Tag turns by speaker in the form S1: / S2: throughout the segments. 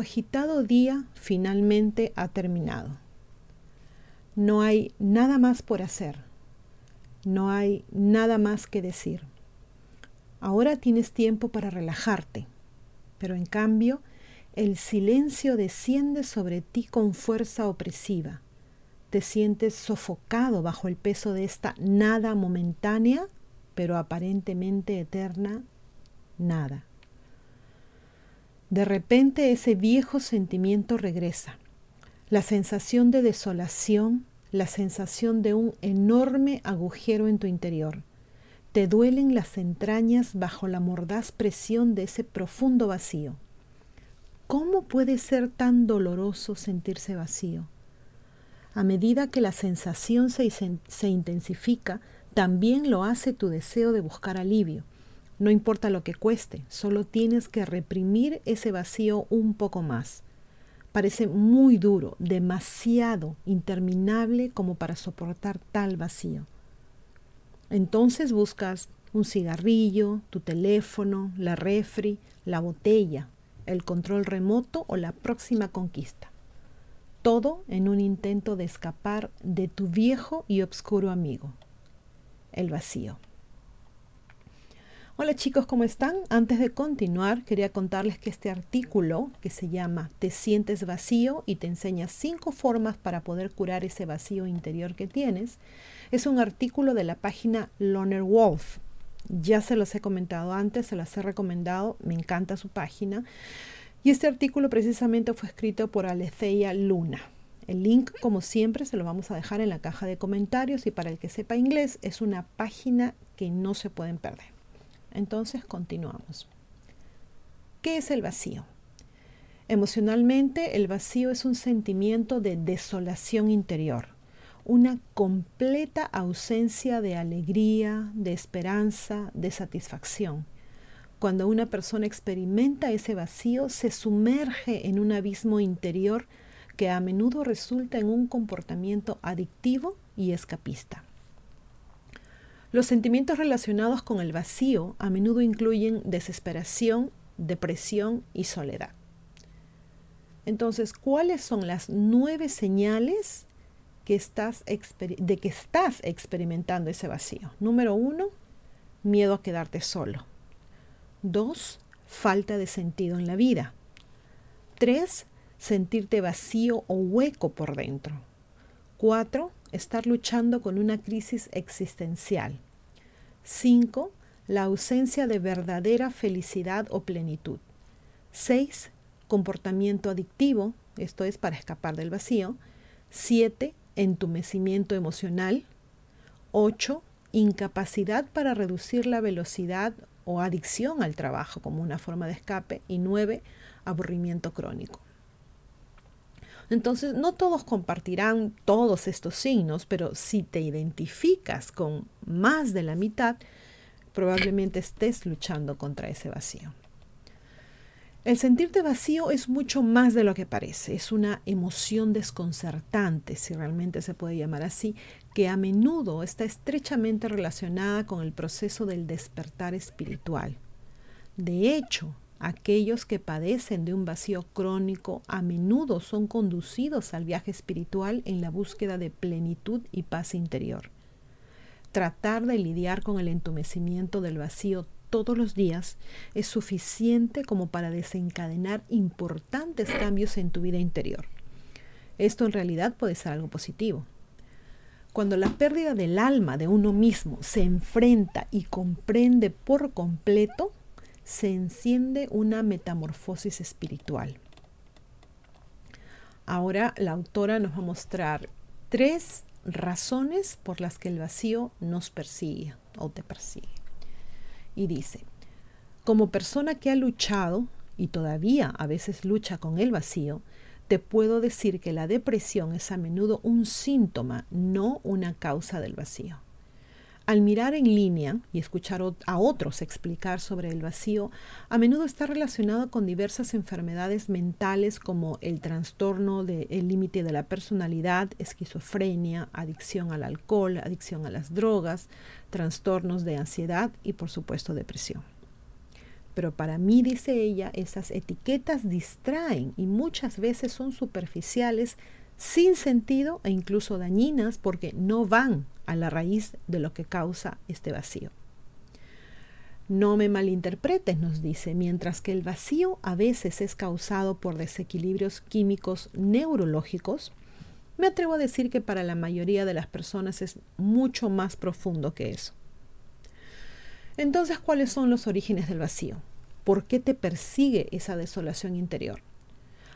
S1: Agitado día finalmente ha terminado. No hay nada más por hacer. No hay nada más que decir. Ahora tienes tiempo para relajarte, pero en cambio el silencio desciende sobre ti con fuerza opresiva. Te sientes sofocado bajo el peso de esta nada momentánea, pero aparentemente eterna, nada. De repente ese viejo sentimiento regresa, la sensación de desolación, la sensación de un enorme agujero en tu interior. Te duelen las entrañas bajo la mordaz presión de ese profundo vacío. ¿Cómo puede ser tan doloroso sentirse vacío? A medida que la sensación se, se, intensifica, también lo hace tu deseo de buscar alivio. No importa lo que cueste, solo tienes que reprimir ese vacío un poco más. Parece muy duro, demasiado interminable como para soportar tal vacío. Entonces buscas un cigarrillo, tu teléfono, la refri, la botella, el control remoto o la próxima conquista. Todo en un intento de escapar de tu viejo y oscuro amigo, el vacío. Hola chicos, ¿cómo están? Antes de continuar, quería contarles que este artículo, que se llama Te sientes vacío y te enseña cinco formas para poder curar ese vacío interior que tienes, es un artículo de la página Loner Wolf. Ya se los he comentado antes, se las he recomendado, me encanta su página. Y este artículo precisamente fue escrito por Aleceia Luna. El link, como siempre, se lo vamos a dejar en la caja de comentarios y para el que sepa inglés, es una página que no se pueden perder. Entonces continuamos. ¿Qué es el vacío? Emocionalmente, el vacío es un sentimiento de desolación interior, una completa ausencia de alegría, de esperanza, de satisfacción. Cuando una persona experimenta ese vacío, se sumerge en un abismo interior que a menudo resulta en un comportamiento adictivo y escapista. Los sentimientos relacionados con el vacío a menudo incluyen desesperación, depresión y soledad. Entonces, ¿cuáles son las nueve señales de que estás experimentando ese vacío? Número uno, miedo a quedarte solo. Dos, falta de sentido en la vida. Tres, sentirte vacío o hueco por dentro. Cuatro, estar luchando con una crisis existencial. 5. La ausencia de verdadera felicidad o plenitud. 6. Comportamiento adictivo, esto es para escapar del vacío. 7. Entumecimiento emocional. 8. Incapacidad para reducir la velocidad o adicción al trabajo como una forma de escape. Y 9. Aburrimiento crónico. Entonces, no todos compartirán todos estos signos, pero si te identificas con más de la mitad, probablemente estés luchando contra ese vacío. El sentirte vacío es mucho más de lo que parece, es una emoción desconcertante, si realmente se puede llamar así, que a menudo está estrechamente relacionada con el proceso del despertar espiritual. De hecho, Aquellos que padecen de un vacío crónico a menudo son conducidos al viaje espiritual en la búsqueda de plenitud y paz interior. Tratar de lidiar con el entumecimiento del vacío todos los días es suficiente como para desencadenar importantes cambios en tu vida interior. Esto en realidad puede ser algo positivo. Cuando la pérdida del alma de uno mismo se enfrenta y comprende por completo, se enciende una metamorfosis espiritual. Ahora la autora nos va a mostrar tres razones por las que el vacío nos persigue o te persigue. Y dice, como persona que ha luchado y todavía a veces lucha con el vacío, te puedo decir que la depresión es a menudo un síntoma, no una causa del vacío. Al mirar en línea y escuchar a otros explicar sobre el vacío, a menudo está relacionado con diversas enfermedades mentales como el trastorno del límite de la personalidad, esquizofrenia, adicción al alcohol, adicción a las drogas, trastornos de ansiedad y por supuesto depresión. Pero para mí, dice ella, esas etiquetas distraen y muchas veces son superficiales, sin sentido e incluso dañinas porque no van a la raíz de lo que causa este vacío. No me malinterpretes, nos dice, mientras que el vacío a veces es causado por desequilibrios químicos neurológicos, me atrevo a decir que para la mayoría de las personas es mucho más profundo que eso. Entonces, ¿cuáles son los orígenes del vacío? ¿Por qué te persigue esa desolación interior?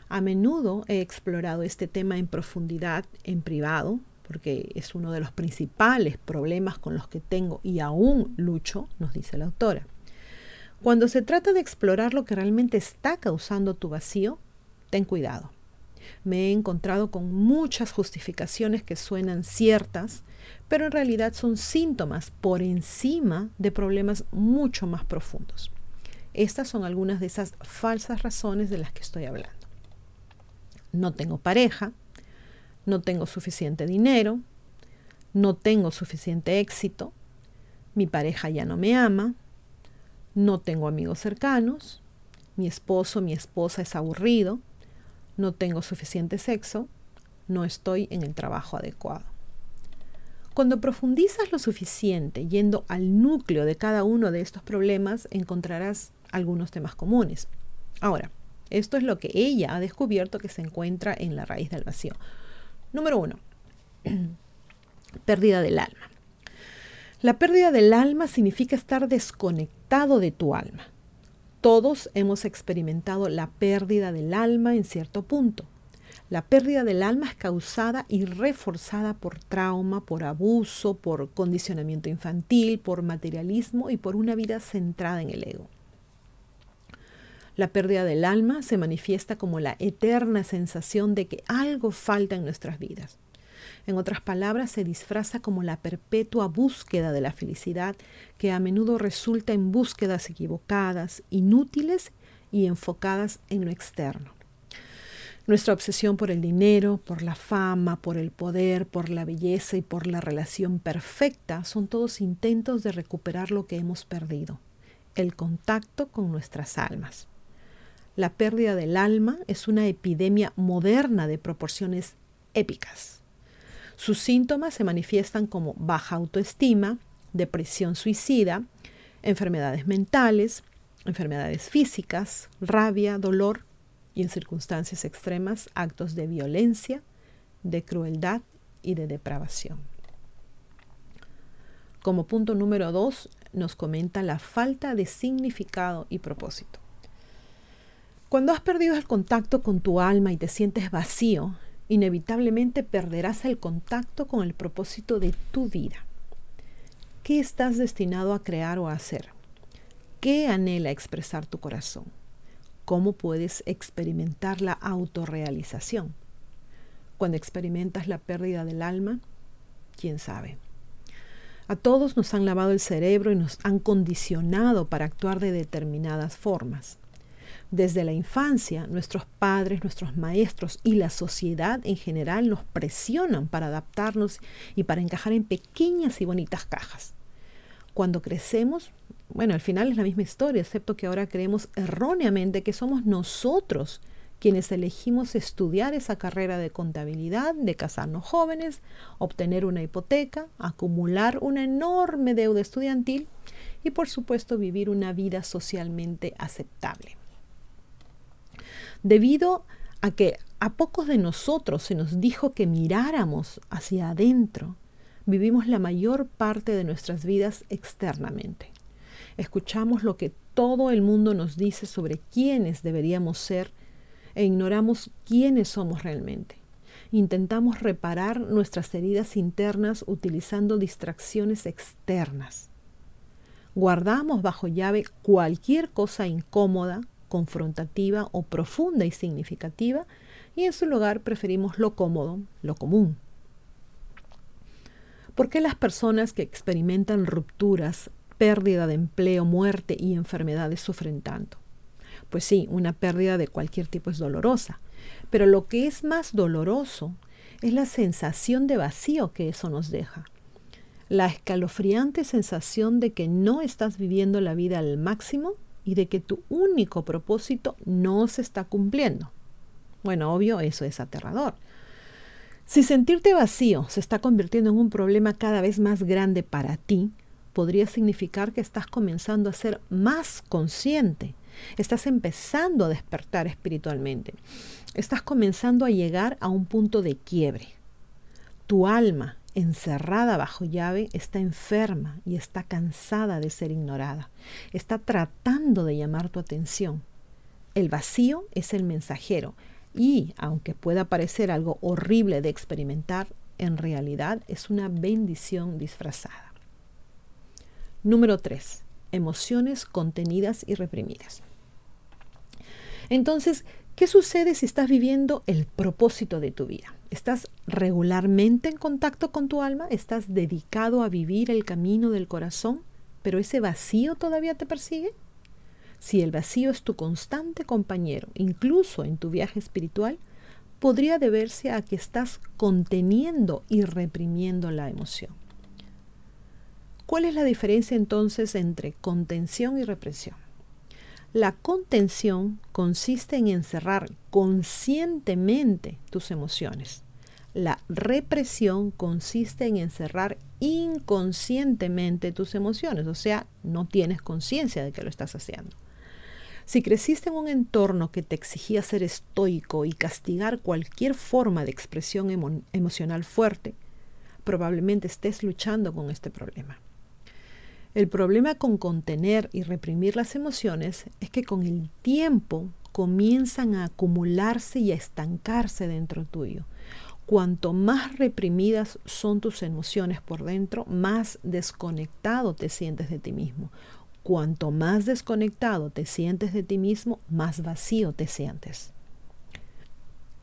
S1: A menudo he explorado este tema en profundidad, en privado, porque es uno de los principales problemas con los que tengo y aún lucho, nos dice la autora. Cuando se trata de explorar lo que realmente está causando tu vacío, ten cuidado. Me he encontrado con muchas justificaciones que suenan ciertas, pero en realidad son síntomas por encima de problemas mucho más profundos. Estas son algunas de esas falsas razones de las que estoy hablando. No tengo pareja, no tengo suficiente dinero, no tengo suficiente éxito, mi pareja ya no me ama, no tengo amigos cercanos, mi esposo, mi esposa es aburrido, no tengo suficiente sexo, no estoy en el trabajo adecuado. Cuando profundizas lo suficiente yendo al núcleo de cada uno de estos problemas, encontrarás algunos temas comunes. Ahora, esto es lo que ella ha descubierto que se encuentra en la raíz del vacío. Número uno, pérdida del alma. La pérdida del alma significa estar desconectado de tu alma. Todos hemos experimentado la pérdida del alma en cierto punto. La pérdida del alma es causada y reforzada por trauma, por abuso, por condicionamiento infantil, por materialismo y por una vida centrada en el ego. La pérdida del alma se manifiesta como la eterna sensación de que algo falta en nuestras vidas. En otras palabras, se disfraza como la perpetua búsqueda de la felicidad que a menudo resulta en búsquedas equivocadas, inútiles y enfocadas en lo externo. Nuestra obsesión por el dinero, por la fama, por el poder, por la belleza y por la relación perfecta son todos intentos de recuperar lo que hemos perdido, el contacto con nuestras almas. La pérdida del alma es una epidemia moderna de proporciones épicas. Sus síntomas se manifiestan como baja autoestima, depresión suicida, enfermedades mentales, enfermedades físicas, rabia, dolor, y en circunstancias extremas actos de violencia, de crueldad y de depravación. Como punto número dos, nos comenta la falta de significado y propósito. Cuando has perdido el contacto con tu alma y te sientes vacío, inevitablemente perderás el contacto con el propósito de tu vida. ¿Qué estás destinado a crear o a hacer? ¿Qué anhela expresar tu corazón? ¿Cómo puedes experimentar la autorrealización? Cuando experimentas la pérdida del alma, quién sabe. A todos nos han lavado el cerebro y nos han condicionado para actuar de determinadas formas. Desde la infancia, nuestros padres, nuestros maestros y la sociedad en general nos presionan para adaptarnos y para encajar en pequeñas y bonitas cajas. Cuando crecemos, bueno, al final es la misma historia, excepto que ahora creemos erróneamente que somos nosotros quienes elegimos estudiar esa carrera de contabilidad, de casarnos jóvenes, obtener una hipoteca, acumular una enorme deuda estudiantil y por supuesto vivir una vida socialmente aceptable. Debido a que a pocos de nosotros se nos dijo que miráramos hacia adentro, vivimos la mayor parte de nuestras vidas externamente. Escuchamos lo que todo el mundo nos dice sobre quiénes deberíamos ser e ignoramos quiénes somos realmente. Intentamos reparar nuestras heridas internas utilizando distracciones externas. Guardamos bajo llave cualquier cosa incómoda, confrontativa o profunda y significativa y en su lugar preferimos lo cómodo, lo común. ¿Por qué las personas que experimentan rupturas pérdida de empleo, muerte y enfermedades sufren tanto. Pues sí, una pérdida de cualquier tipo es dolorosa, pero lo que es más doloroso es la sensación de vacío que eso nos deja. La escalofriante sensación de que no estás viviendo la vida al máximo y de que tu único propósito no se está cumpliendo. Bueno, obvio, eso es aterrador. Si sentirte vacío se está convirtiendo en un problema cada vez más grande para ti, podría significar que estás comenzando a ser más consciente, estás empezando a despertar espiritualmente, estás comenzando a llegar a un punto de quiebre. Tu alma, encerrada bajo llave, está enferma y está cansada de ser ignorada. Está tratando de llamar tu atención. El vacío es el mensajero y, aunque pueda parecer algo horrible de experimentar, en realidad es una bendición disfrazada. Número 3. Emociones contenidas y reprimidas. Entonces, ¿qué sucede si estás viviendo el propósito de tu vida? ¿Estás regularmente en contacto con tu alma? ¿Estás dedicado a vivir el camino del corazón? ¿Pero ese vacío todavía te persigue? Si el vacío es tu constante compañero, incluso en tu viaje espiritual, podría deberse a que estás conteniendo y reprimiendo la emoción. ¿Cuál es la diferencia entonces entre contención y represión? La contención consiste en encerrar conscientemente tus emociones. La represión consiste en encerrar inconscientemente tus emociones, o sea, no tienes conciencia de que lo estás haciendo. Si creciste en un entorno que te exigía ser estoico y castigar cualquier forma de expresión emocional fuerte, probablemente estés luchando con este problema. El problema con contener y reprimir las emociones es que con el tiempo comienzan a acumularse y a estancarse dentro tuyo. Cuanto más reprimidas son tus emociones por dentro, más desconectado te sientes de ti mismo. Cuanto más desconectado te sientes de ti mismo, más vacío te sientes.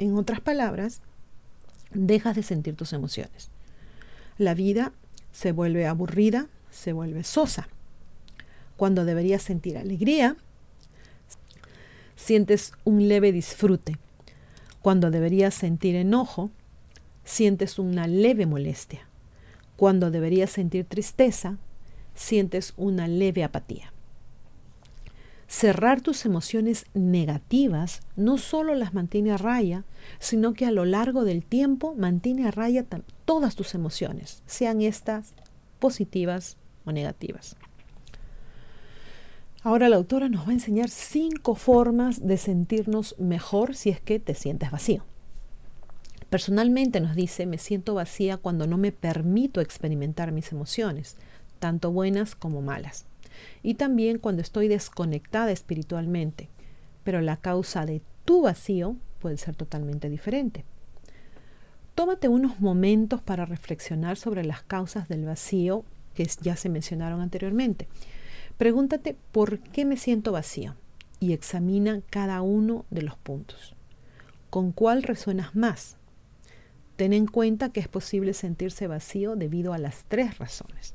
S1: En otras palabras, dejas de sentir tus emociones. La vida se vuelve aburrida, se vuelve sosa. Cuando deberías sentir alegría, sientes un leve disfrute. Cuando deberías sentir enojo, sientes una leve molestia. Cuando deberías sentir tristeza, sientes una leve apatía. Cerrar tus emociones negativas no solo las mantiene a raya, sino que a lo largo del tiempo mantiene a raya todas tus emociones, sean estas positivas o negativas. Ahora la autora nos va a enseñar cinco formas de sentirnos mejor si es que te sientes vacío. Personalmente nos dice, me siento vacía cuando no me permito experimentar mis emociones, tanto buenas como malas. Y también cuando estoy desconectada espiritualmente. Pero la causa de tu vacío puede ser totalmente diferente. Tómate unos momentos para reflexionar sobre las causas del vacío que ya se mencionaron anteriormente. Pregúntate por qué me siento vacío y examina cada uno de los puntos. ¿Con cuál resuenas más? Ten en cuenta que es posible sentirse vacío debido a las tres razones.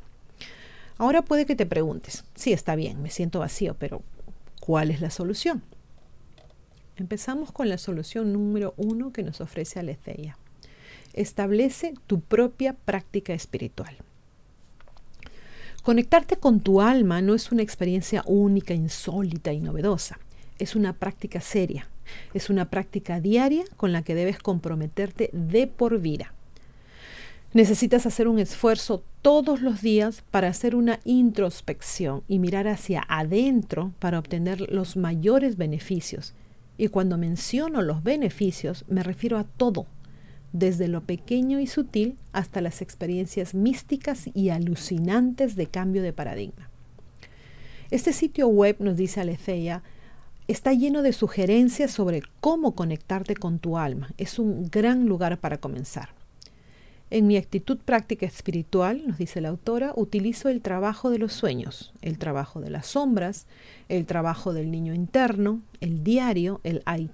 S1: Ahora puede que te preguntes, sí, está bien, me siento vacío, pero ¿cuál es la solución? Empezamos con la solución número uno que nos ofrece Aletheia. Establece tu propia práctica espiritual. Conectarte con tu alma no es una experiencia única, insólita y novedosa. Es una práctica seria. Es una práctica diaria con la que debes comprometerte de por vida. Necesitas hacer un esfuerzo todos los días para hacer una introspección y mirar hacia adentro para obtener los mayores beneficios. Y cuando menciono los beneficios me refiero a todo, desde lo pequeño y sutil hasta las experiencias místicas y alucinantes de cambio de paradigma. Este sitio web, nos dice Aletheia, está lleno de sugerencias sobre cómo conectarte con tu alma. Es un gran lugar para comenzar. En mi actitud práctica espiritual, nos dice la autora, utilizo el trabajo de los sueños, el trabajo de las sombras, el trabajo del niño interno, el diario, el I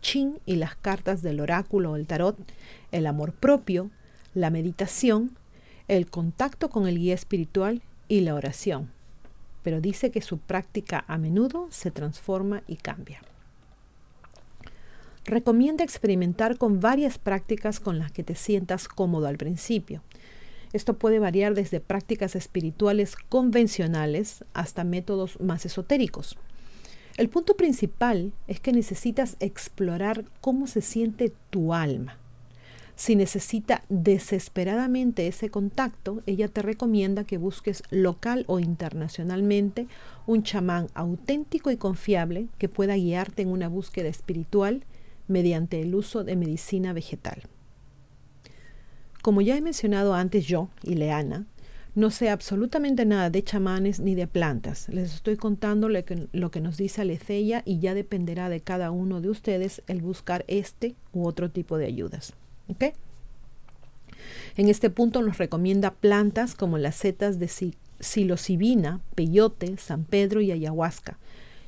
S1: y las cartas del oráculo o el tarot, el amor propio, la meditación, el contacto con el guía espiritual y la oración. Pero dice que su práctica a menudo se transforma y cambia recomienda experimentar con varias prácticas con las que te sientas cómodo al principio. Esto puede variar desde prácticas espirituales convencionales hasta métodos más esotéricos. El punto principal es que necesitas explorar cómo se siente tu alma. Si necesita desesperadamente ese contacto, ella te recomienda que busques local o internacionalmente un chamán auténtico y confiable que pueda guiarte en una búsqueda espiritual mediante el uso de medicina vegetal. Como ya he mencionado antes yo y Leana, no sé absolutamente nada de chamanes ni de plantas. Les estoy contando lo que, nos dice Aleceya y ya dependerá de cada uno de ustedes el buscar este u otro tipo de ayudas. En este punto nos recomienda plantas como las setas de psilocibina, peyote, San Pedro y ayahuasca.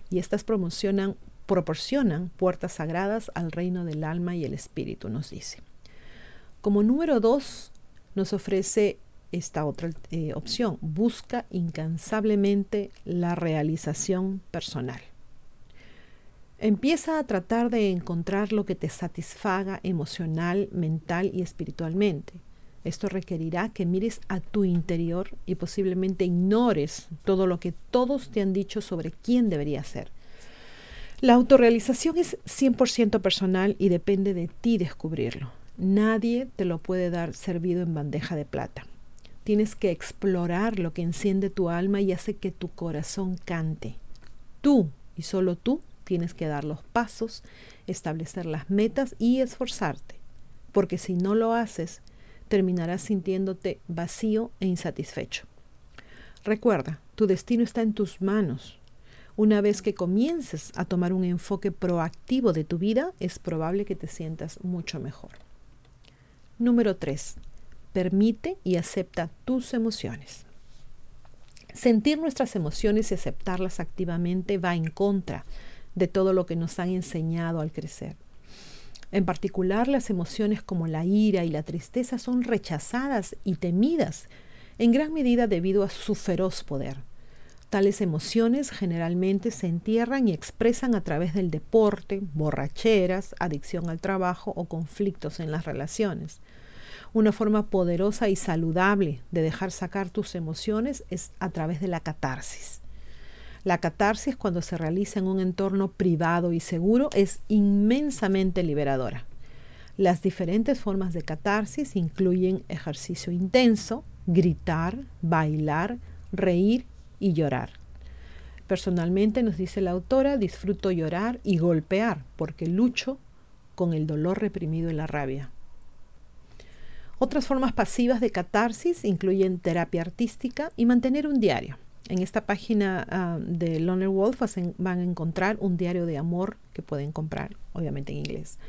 S1: Y estas promocionan, proporcionan puertas sagradas al reino del alma y el espíritu, nos dice. Como número dos, nos ofrece esta otra eh, opción. Busca incansablemente la realización personal. Empieza a tratar de encontrar lo que te satisfaga emocional, mental y espiritualmente. Esto requerirá que mires a tu interior y posiblemente ignores todo lo que todos te han dicho sobre quién debería ser. La autorrealización es 100% personal y depende de ti descubrirlo. Nadie te lo puede dar servido en bandeja de plata. Tienes que explorar lo que enciende tu alma y hace que tu corazón cante. Tú y solo tú tienes que dar los pasos, establecer las metas y esforzarte, porque si no lo haces, terminarás sintiéndote vacío e insatisfecho. Recuerda, tu destino está en tus manos. Una vez que comiences a tomar un enfoque proactivo de tu vida, es probable que te sientas mucho mejor. Número 3. Permite y acepta tus emociones. Sentir nuestras emociones y aceptarlas activamente va en contra de todo lo que nos han enseñado al crecer. En particular, las emociones como la ira y la tristeza son rechazadas y temidas en gran medida debido a su feroz poder. Tales emociones generalmente se entierran y expresan a través del deporte, borracheras, adicción al trabajo o conflictos en las relaciones. Una forma poderosa y saludable de dejar sacar tus emociones es a través de la catarsis. La catarsis cuando se realiza en un entorno privado y seguro es inmensamente liberadora. Las diferentes formas de catarsis incluyen ejercicio intenso, gritar, bailar, reír y llorar. Personalmente, nos dice la autora, disfruto llorar y golpear porque lucho con el dolor reprimido y la rabia. Otras formas pasivas de catarsis incluyen terapia artística y mantener un diario. En esta página ah, de Loner Wolf van a encontrar un diario de amor que pueden comprar, obviamente en inglés.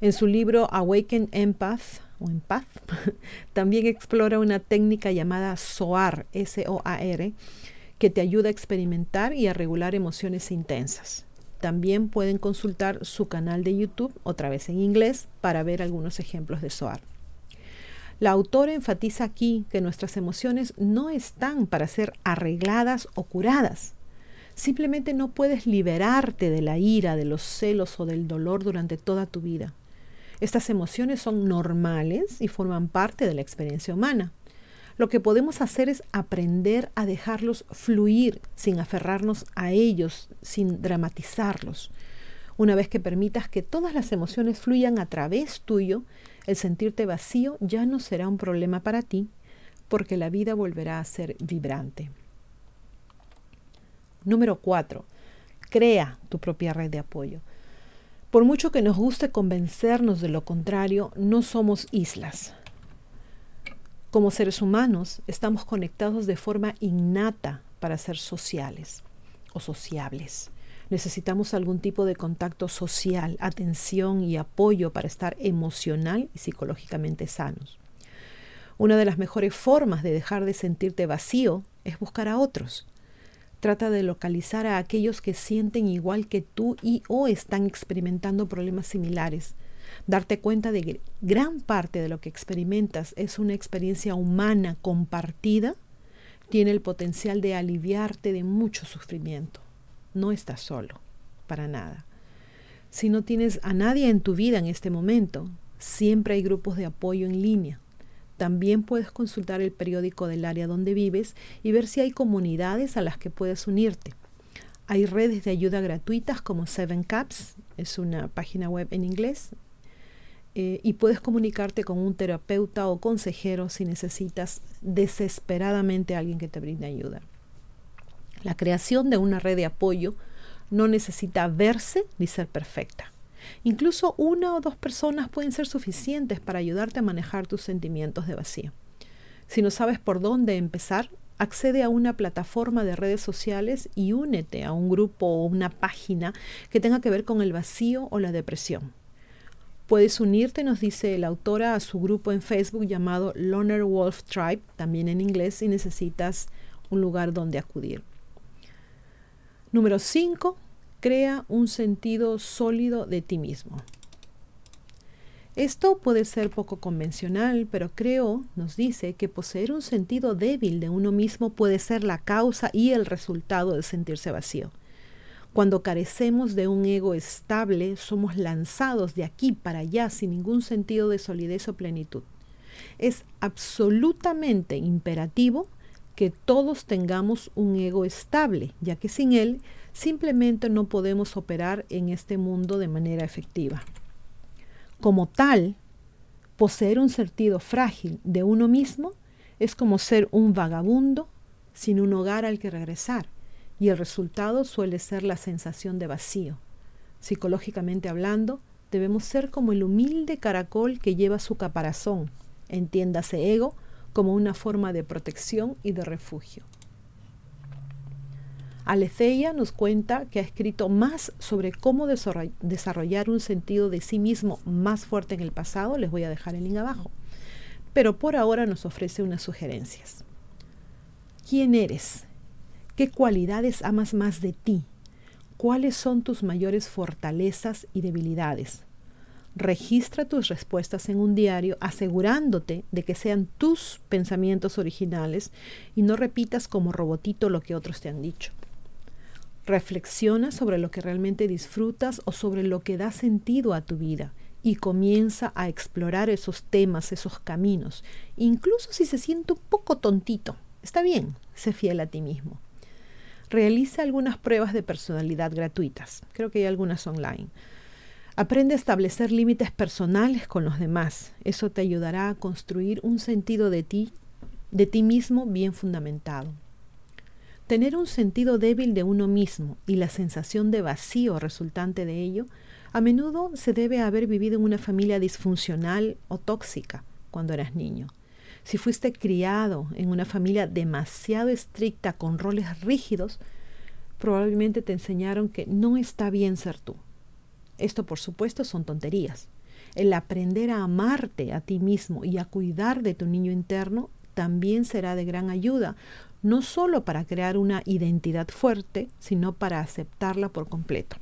S1: En su libro Awaken Empath o Empath, también explora una técnica llamada SOAR, S-O-A-R, que te ayuda a experimentar y a regular emociones intensas. También pueden consultar su canal de YouTube, otra vez en inglés, para ver algunos ejemplos de SOAR. La autora enfatiza aquí que nuestras emociones no están para ser arregladas o curadas. Simplemente no puedes liberarte de la ira, de los celos o del dolor durante toda tu vida. Estas emociones son normales y forman parte de la experiencia humana. Lo que podemos hacer es aprender a dejarlos fluir sin aferrarnos a ellos, sin dramatizarlos. Una vez que permitas que todas las emociones fluyan a través tuyo, el sentirte vacío ya no será un problema para ti porque la vida volverá a ser vibrante. Número 4. Crea tu propia red de apoyo. Por mucho que nos guste convencernos de lo contrario, no somos islas. Como seres humanos, estamos conectados de forma innata para ser sociales o sociables. Necesitamos algún tipo de contacto social, atención y apoyo para estar emocional y psicológicamente sanos. Una de las mejores formas de dejar de sentirte vacío es buscar a otros. Trata de localizar a aquellos que sienten igual que tú y o están experimentando problemas similares. Darte cuenta de que gran parte de lo que experimentas es una experiencia humana compartida tiene el potencial de aliviarte de mucho sufrimiento no estás solo, para nada. Si no tienes a nadie en tu vida en este momento, siempre hay grupos de apoyo en línea. También puedes consultar el periódico del área donde vives y ver si hay comunidades a las que puedes unirte. Hay redes de ayuda gratuitas como Seven Caps, es una página web en inglés, eh, y puedes comunicarte con un terapeuta o consejero si necesitas desesperadamente a alguien que te brinde ayuda. La creación de una red de apoyo no necesita verse ni ser perfecta. Incluso una o dos personas pueden ser suficientes para ayudarte a manejar tus sentimientos de vacío. Si no sabes por dónde empezar, accede a una plataforma de redes sociales y únete a un grupo o una página que tenga que ver con el vacío o la depresión. Puedes unirte, nos dice la autora, a su grupo en Facebook llamado Loner Wolf Tribe, también en inglés, si necesitas un lugar donde acudir. Número 5. Crea un sentido sólido de ti mismo. Esto puede ser poco convencional, pero creo, nos dice, que poseer un sentido débil de uno mismo puede ser la causa y el resultado de sentirse vacío. Cuando carecemos de un ego estable, somos lanzados de aquí para allá sin ningún sentido de solidez o plenitud. Es absolutamente imperativo que todos tengamos un ego estable, ya que sin él simplemente no podemos operar en este mundo de manera efectiva. Como tal, poseer un sentido frágil de uno mismo es como ser un vagabundo sin un hogar al que regresar, y el resultado suele ser la sensación de vacío. Psicológicamente hablando, debemos ser como el humilde caracol que lleva su caparazón, entiéndase ego, como una forma de protección y de refugio. Aletheia nos cuenta que ha escrito más sobre cómo desarrollar un sentido de sí mismo más fuerte en el pasado. Les voy a dejar el link abajo. Pero por ahora nos ofrece unas sugerencias. ¿Quién eres? ¿Qué cualidades amas más de ti? ¿Cuáles son tus mayores fortalezas y debilidades? Registra tus respuestas en un diario asegurándote de que sean tus pensamientos originales y no repitas como robotito lo que otros te han dicho. Reflexiona sobre lo que realmente disfrutas o sobre lo que da sentido a tu vida y comienza a explorar esos temas, esos caminos, incluso si se siente un poco tontito. Está bien, sé fiel a ti mismo. Realiza algunas pruebas de personalidad gratuitas. Creo que hay algunas online Aprende a establecer límites personales con los demás. Eso te ayudará a construir un sentido de ti, de ti mismo bien fundamentado. Tener un sentido débil de uno mismo y la sensación de vacío resultante de ello a menudo se debe a haber vivido en una familia disfuncional o tóxica cuando eras niño. Si fuiste criado en una familia demasiado estricta con roles rígidos, probablemente te enseñaron que no está bien ser tú esto, por supuesto, son tonterías. El aprender a amarte a ti mismo y a cuidar de tu niño interno también será de gran ayuda, no solo para crear una identidad fuerte, sino para aceptarla por completo.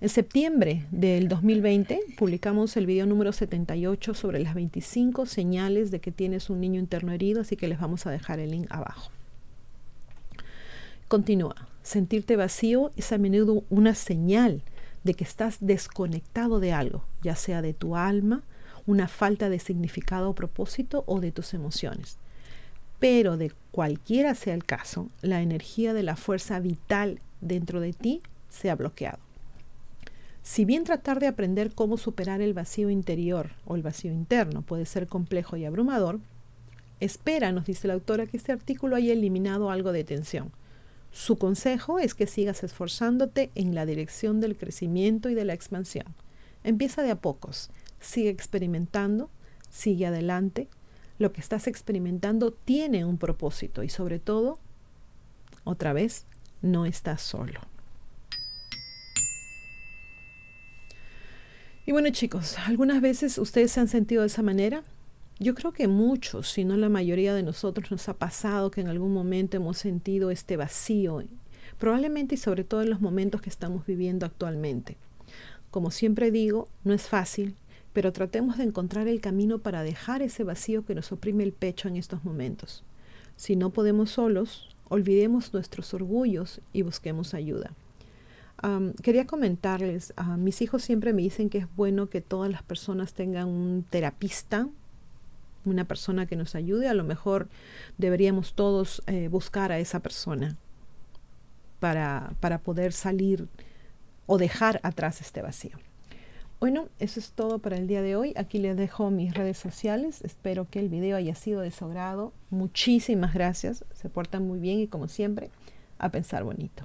S1: En septiembre del 2020 publicamos el video número 78 sobre las 25 señales de que tienes un niño interno herido, así que les vamos a dejar el link abajo. Continúa. Sentirte vacío es a menudo una señal de que estás desconectado de algo, ya sea de tu alma, una falta de significado o propósito o de tus emociones. Pero de cualquiera sea el caso, la energía de la fuerza vital dentro de ti se ha bloqueado. Si bien tratar de aprender cómo superar el vacío interior o el vacío interno puede ser complejo y abrumador, espera, nos dice la autora, que este artículo haya eliminado algo de tensión su consejo es que sigas esforzándote en la dirección del crecimiento y de la expansión. Empieza de a pocos, sigue experimentando, sigue adelante. Lo que estás experimentando tiene un propósito y sobre todo, otra vez, no estás solo. Y bueno chicos, algunas veces ustedes se han sentido de esa manera. Yo creo que muchos, si no la mayoría de nosotros, nos ha pasado que en algún momento hemos sentido este vacío, probablemente y sobre todo en los momentos que estamos viviendo actualmente. Como siempre digo, no es fácil, pero tratemos de encontrar el camino para dejar ese vacío que nos oprime el pecho en estos momentos. Si no podemos solos, olvidemos nuestros orgullos y busquemos ayuda. quería comentarles, uh, mis hijos siempre me dicen que es bueno que todas las personas tengan un terapista, una persona que nos ayude, a lo mejor deberíamos todos eh, buscar a esa persona. para, para poder salir o dejar atrás este vacío. Bueno, eso es todo para el día de hoy. Aquí les dejo mis redes sociales. Espero que el video haya sido de su agrado. Muchísimas gracias. Se portan muy bien y como siempre, a pensar bonito.